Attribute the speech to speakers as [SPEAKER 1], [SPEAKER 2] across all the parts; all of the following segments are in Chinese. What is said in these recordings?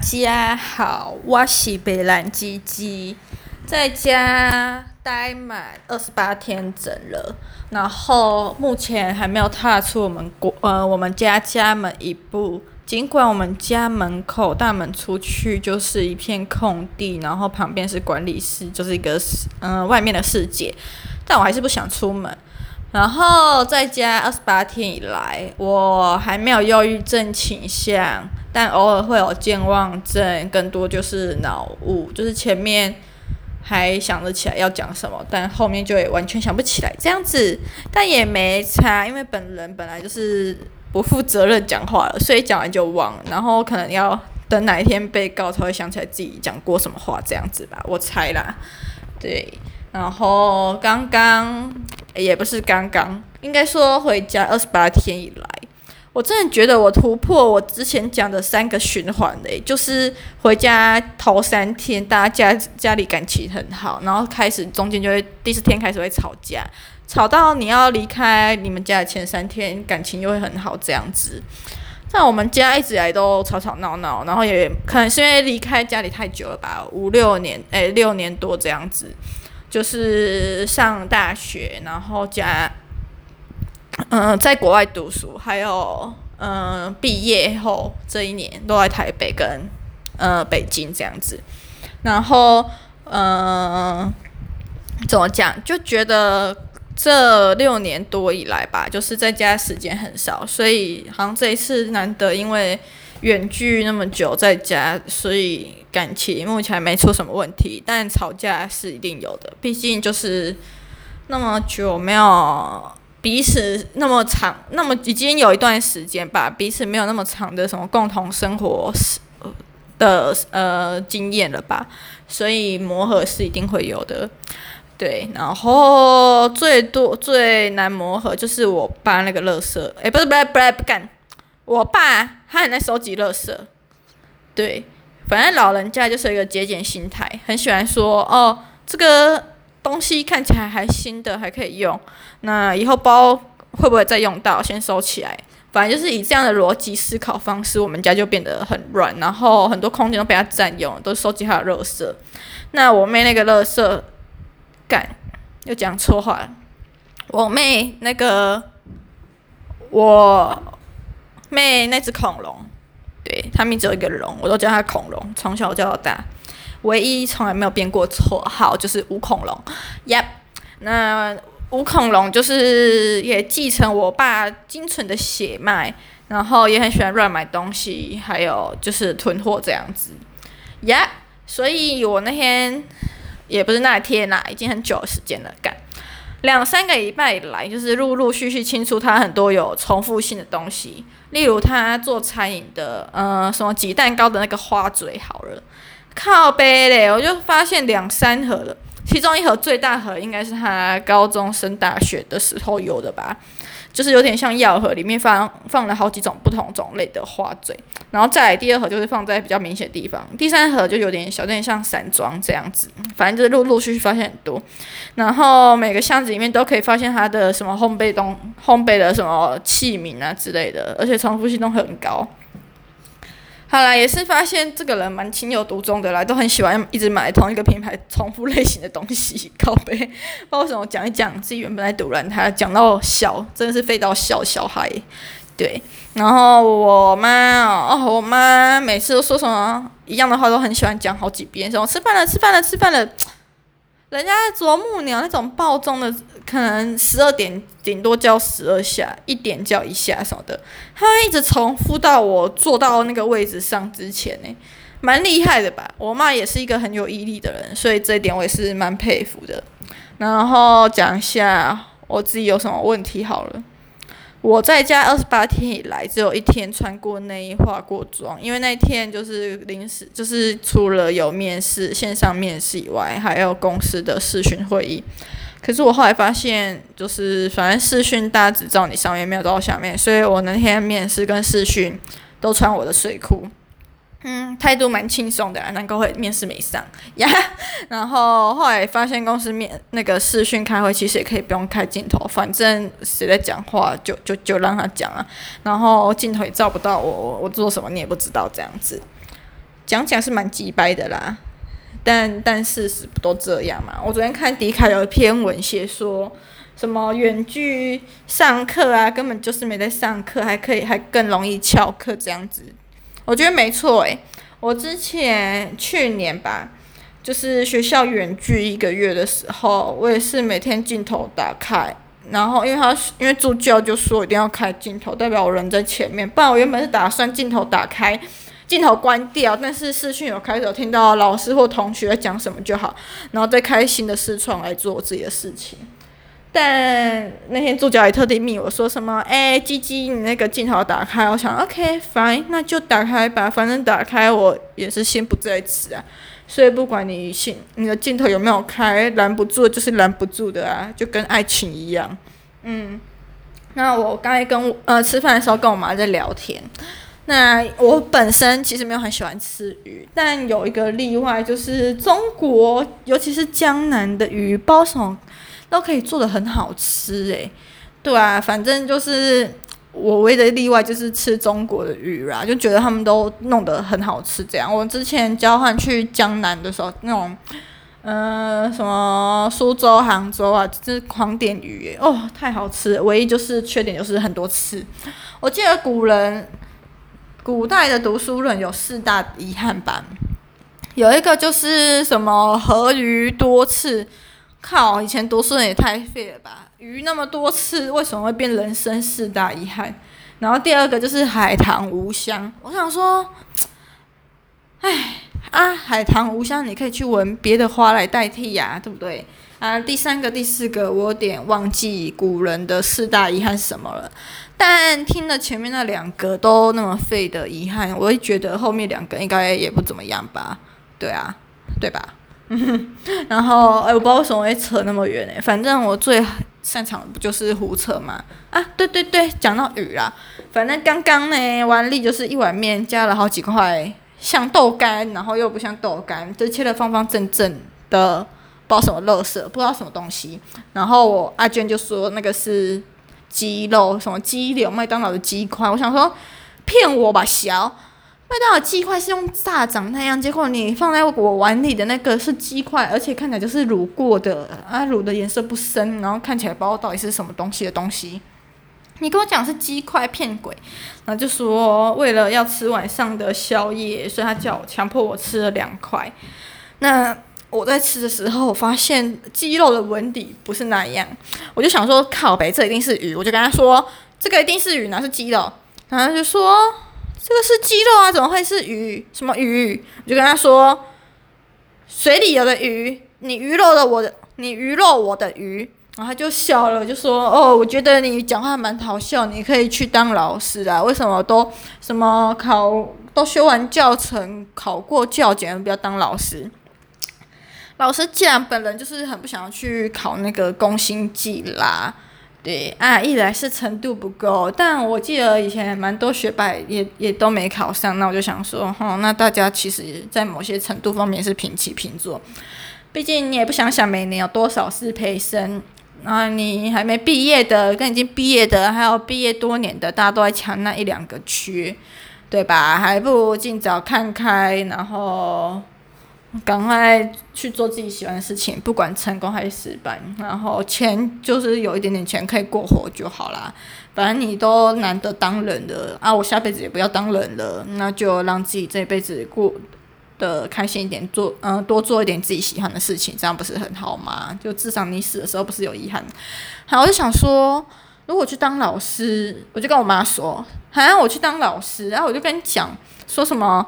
[SPEAKER 1] 家好，我是白兰鸡鸡，在家待满二十八天整了，然后目前还没有踏出我们国呃我们家家门一步。尽管我们家门口大门出去就是一片空地，然后旁边是管理室，就是一个嗯、外面的世界，但我还是不想出门。然后在家二十八天以来，我还没有忧郁症倾向。但偶尔会有健忘症，更多就是脑雾，就是前面还想得起来要讲什么，但后面就也完全想不起来这样子。但也没差，因为本人本来就是不负责任讲话了，所以讲完就忘。然后可能要等哪一天被告才会想起来自己讲过什么话这样子吧，我猜啦。对，然后刚刚也不是刚刚，应该说回家二十八天以来。我真的觉得我突破我之前讲的三个循环嘞，就是回家头三天，大家家家里感情很好，然后开始中间就会第四天开始会吵架，吵到你要离开你们家的前三天，感情又会很好这样子。在我们家一直以来都吵吵闹闹，然后也可能是因为离开家里太久了吧，五六年，哎，六年多这样子，就是上大学，然后加。嗯、在国外读书，还有嗯，毕业后这一年都在台北跟呃北京这样子，然后嗯、怎么讲？就觉得这六年多以来吧，就是在家时间很少，所以好像这一次难得因为远距那么久在家，所以感情目前没出什么问题，但吵架是一定有的，毕竟就是那么久没有。彼此那么长，那么已经有一段时间吧，彼此没有那么长的什么共同生活的呃经验了吧，所以磨合是一定会有的，对。然后最多最难磨合就是我爸那个垃圾，哎、不是不是不是不干，我爸他很爱收集垃圾，对，反正老人家就是一个节俭心态，很喜欢说哦这个。东西看起来还新的，还可以用，那以后包会不会再用到？先收起来。反正就是以这样的逻辑思考方式，我们家就变得很乱，然后很多空间都被他占用，都收集他的垃圾。那我妹那个垃圾，干，又讲错话了。我妹那个，我妹那只恐龙，对，他名字有一个龙，我都叫他恐龙，从小叫到大。唯一从来没有变过绰号就是吴恐龙，Yep，那吴恐龙就是也继承我爸精纯的血脉，然后也很喜欢乱买东西，还有就是囤货这样子，Yep，所以我那天也不是那天啦，已经很久的时间了，干。两三个礼拜以来，就是陆陆续续清出他很多有重复性的东西，例如他做餐饮的，呃，什么挤蛋糕的那个花嘴，好了。靠背嘞，我就发现两三盒了，其中一盒最大盒应该是他高中升大学的时候有的吧，就是有点像药盒，里面放放了好几种不同种类的花嘴，然后再来第二盒就是放在比较明显的地方，第三盒就有点小，有点像散装这样子，反正就是陆陆续续发现很多，然后每个箱子里面都可以发现他的什么烘焙东烘焙的什么器皿啊之类的，而且重复性都很高。好啦，也是发现这个人蛮情有独钟的啦，都很喜欢一直买同一个品牌、重复类型的东西。靠背，不知道为什么讲一讲自己原本在堵人他，讲到小，真的是废到笑小孩。对，然后我妈哦，我妈每次都说什么一样的话，都很喜欢讲好几遍，什么吃饭了，吃饭了，吃饭了。人家啄木鸟那种暴中的，可能十二点顶多叫十二下，一点叫一下什么的，他们一直重复到我坐到那个位置上之前呢，蛮厉害的吧？我妈也是一个很有毅力的人，所以这一点我也是蛮佩服的。然后讲一下我自己有什么问题好了。我在家二十八天以来，只有一天穿过内衣、化过妆，因为那天就是临时，就是除了有面试、线上面试以外，还有公司的视讯会议。可是我后来发现，就是反正视讯大家只照你上面，没有照到下面，所以我那天面试跟视讯都穿我的睡裤。嗯，态度蛮轻松的，难怪会面试没上 呀。然后后来发现公司面那个视讯开会，其实也可以不用开镜头，反正谁在讲话就就就让他讲啊。然后镜头也照不到我，我做什么你也不知道这样子。讲讲是蛮机掰的啦，但但事实不都这样嘛？我昨天看迪卡有一篇文写说，什么远距上课啊，根本就是没在上课，还可以还更容易翘课这样子。我觉得没错诶，我之前去年吧，就是学校远距一个月的时候，我也是每天镜头打开。然后，因为他因为助教就说一定要开镜头，代表我人在前面。不然我原本是打算镜头打开，镜头关掉，但是视讯有开始听到老师或同学讲什么就好，然后再开新的视窗来做我自己的事情。但那天助教也特地密我说什么，哎，鸡鸡，你那个镜头打开，我想，OK fine，那就打开吧，反正打开我也是心不在此啊。所以不管你心你的镜头有没有开，拦不住就是拦不住的啊，就跟爱情一样。嗯，那我刚才跟呃吃饭的时候跟我妈在聊天。那我本身其实没有很喜欢吃鱼，但有一个例外，就是中国尤其是江南的鱼，包什么都可以做得很好吃诶。对啊，反正就是。我唯一的例外就是吃中国的鱼啦，就觉得他们都弄得很好吃。这样，我之前交换去江南的时候，那种，呃，什么苏州、杭州啊，就是狂点鱼，哦，太好吃。唯一就是缺点就是很多刺。我记得古人古代的读书人有四大遗憾吧，有一个就是什么河鱼多刺。靠，以前读书人也太废了吧！鱼那么多次，为什么会变人生四大遗憾？然后第二个就是海棠无香。我想说，哎啊，海棠无香，你可以去闻别的花来代替呀、对不对？啊，第三个、第四个，我有点忘记古人的四大遗憾是什么了。但听了前面那两个都那么废的遗憾，我会觉得后面两个应该也不怎么样吧？对啊，对吧？然后，哎，我不知道为什么会扯那么远哎。反正我最擅长的不就是胡扯吗？啊，对对对，讲到鱼啦。反正刚刚呢，碗里就是一碗面，加了好几块像豆干，然后又不像豆干，就切的方方正正的，不知道什么肉色，不知道什么东西。然后我阿娟就说那个是鸡肉，什么鸡柳，麦当劳的鸡块。我想说骗我吧，小。麦当劳鸡块是用炸长那样，结果你放在我碗里的那个是鸡块，而且看起来就是卤过的啊，卤的颜色不深，然后看起来不知道到底是什么东西的东西。你跟我讲是鸡块骗鬼，然后就说为了要吃晚上的宵夜，所以他叫我强迫我吃了两块。那我在吃的时候，我发现鸡肉的纹理不是那样，我就想说靠北，这一定是鱼，我就跟他说这个一定是鱼，哪是鸡肉？然后他就说。这个是鸡肉啊，怎么会是鱼？什么鱼？我就跟他说，水里有的鱼，你鱼肉了我的，你鱼肉我的鱼，然后他就笑了，就说：“哦，我觉得你讲话蛮好笑，你可以去当老师啊？为什么都什么考都修完教程，考过教检，不要当老师？老师既然本人就是很不想要去考那个工薪计啦。”对啊，一来是程度不够，但我记得以前蛮多学霸也也都没考上，那我就想说，哈，那大家其实，在某些程度方面是平起平坐，毕竟你也不想想每年有多少适配生，然后你还没毕业的跟已经毕业的，还有毕业多年的，大家都在抢那一两个区，对吧？还不如尽早看开，然后。赶快去做自己喜欢的事情，不管成功还是失败，然后钱就是有一点点钱可以过活就好啦。反正你都难得当人了啊，我下辈子也不要当人了，那就让自己这一辈子过得开心一点，做嗯多做一点自己喜欢的事情，这样不是很好吗？就至少你死的时候不是有遗憾。好，我就想说，如果去当老师，我就跟我妈说，好像我去当老师，然后我就跟你讲说什么。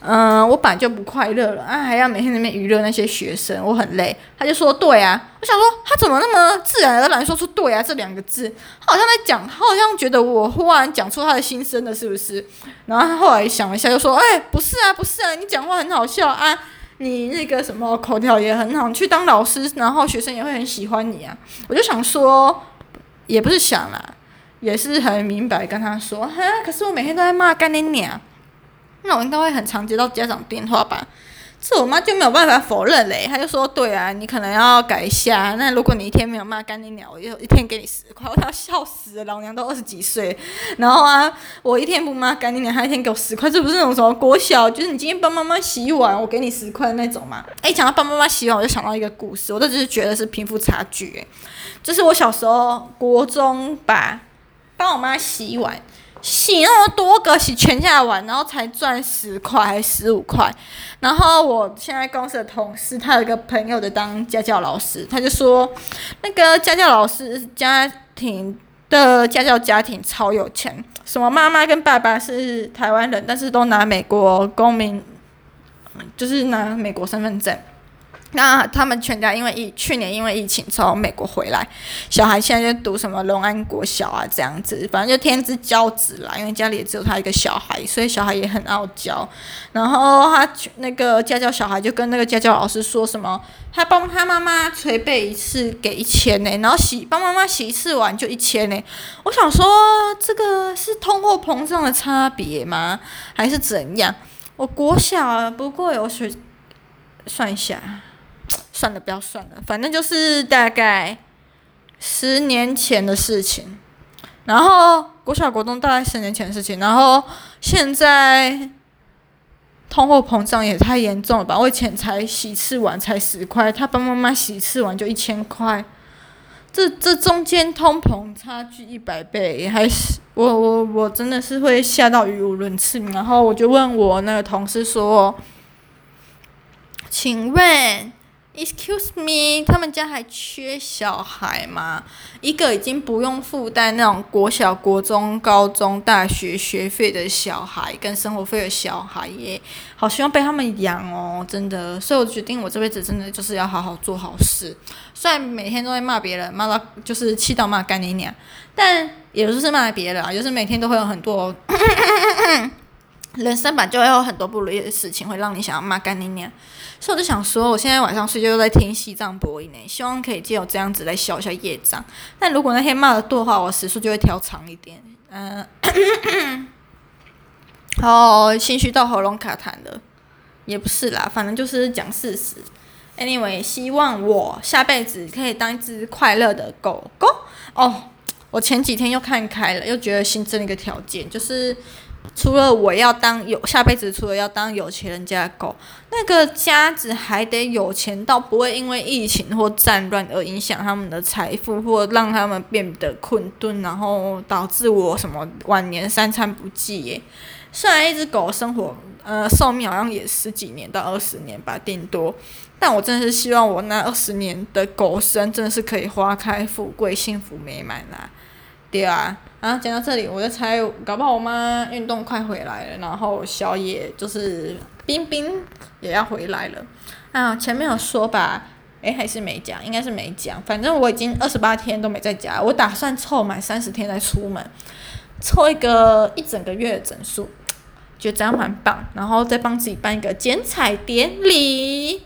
[SPEAKER 1] 嗯，我本来就不快乐了啊，还要每天那边娱乐那些学生，我很累。他就说对啊，我想说他怎么那么自然而然说出对啊这两个字，他好像在讲，他好像觉得我忽然讲出他的心声了，是不是？然后他后来想了一下，就说，哎，不是啊，不是啊，你讲话很好笑啊，你那个什么口条也很好，去当老师，然后学生也会很喜欢你啊。我就想说，也不是想啦，也是很明白跟他说，哈，可是我每天都在骂干你娘。那我应该会很常接到家长电话吧？这我妈就没有办法否认嘞，她就说：“对啊，你可能要改一下。那如果你一天没有骂干你鸟，我就一天给你十块。”我要笑死了，老娘都二十几岁，然后啊，我一天不骂干你鸟，她一天给我十块，这不是那种什么国小，就是你今天帮妈妈洗碗，我给你十块那种嘛？哎，讲到帮妈妈洗碗，我就想到一个故事，我都只是觉得是贫富差距，哎，就是我小时候国中吧，帮我妈洗碗。洗那么多个，洗全家的碗，然后才赚十块还是十五块。然后我现在公司的同事，他有一个朋友的当家教老师，他就说，那个家教老师家庭的家教家庭超有钱，什么妈妈跟爸爸是台湾人，但是都拿美国公民，就是拿美国身份证。那他们全家因为疫去年因为疫情从美国回来，小孩现在就读什么龙安国小啊这样子，反正就天之骄子啦。因为家里也只有他一个小孩，所以小孩也很傲娇。然后他那个家教小孩就跟那个家教老师说什么，他帮他妈妈捶背一次给一千呢，然后洗帮妈妈洗一次碗就一千呢。我想说这个是通货膨胀的差别吗？还是怎样？我国小不过有学算一下。算了，不要算了，反正就是大概十年前的事情。然后国小国中大概十年前的事情，然后现在通货膨胀也太严重了吧？我以前才洗一次碗才十块，他帮妈妈洗一次碗就一千块，这这中间通膨差距一百倍，还是我我我真的是会吓到语无伦次。然后我就问我那个同事说：“请问？” Excuse me，他们家还缺小孩吗？一个已经不用负担那种国小、国中、高中、大学学费的小孩跟生活费的小孩耶，好希望被他们养哦，真的。所以我决定，我这辈子真的就是要好好做好事。虽然每天都会骂别人，骂到就是气到骂干你娘，但也不是骂别人啊，就是每天都会有很多。人生版就会有很多不如意的事情，会让你想要骂干你娘。所以我就想说，我现在晚上睡觉都在听西藏播音呢，希望可以借由这样子来消一下业障。但如果那天骂的多的话，我时数就会调长一点。嗯、呃，哦，心虚到喉咙卡痰了，也不是啦，反正就是讲事实。Anyway，希望我下辈子可以当一只快乐的狗狗。哦，我前几天又看开了，又觉得新增了一个条件，就是。除了我要当有下辈子，除了要当有钱人家的狗，那个家子还得有钱到不会因为疫情或战乱而影响他们的财富，或让他们变得困顿，然后导致我什么晚年三餐不继耶。虽然一只狗生活呃寿命好像也十几年到二十年吧，顶多，但我真的是希望我那二十年的狗生真的是可以花开富贵、幸福美满啦。对啊，然后讲到这里，我就猜，搞不好我妈运动快回来了，然后小野就是冰冰也要回来了。啊，前面有说吧，诶，还是没讲，应该是没讲。反正我已经二十八天都没在家，我打算凑满三十天再出门，凑一个一整个月的整数，觉得这样蛮棒。然后再帮自己办一个剪彩典礼。